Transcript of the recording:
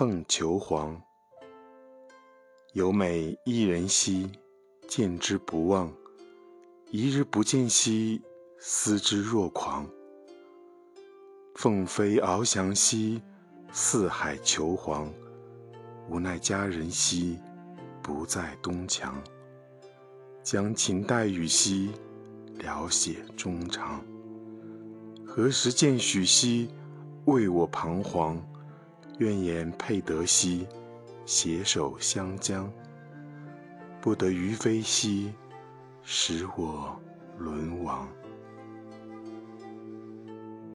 凤求凰，有美一人兮，见之不忘；一日不见兮，思之若狂。凤飞翱翔兮，四海求凰。无奈佳人兮，不在东墙。将琴代语兮，聊写衷肠。何时见许兮，为我彷徨。愿言配德兮，携手相将。不得于飞兮，使我沦亡。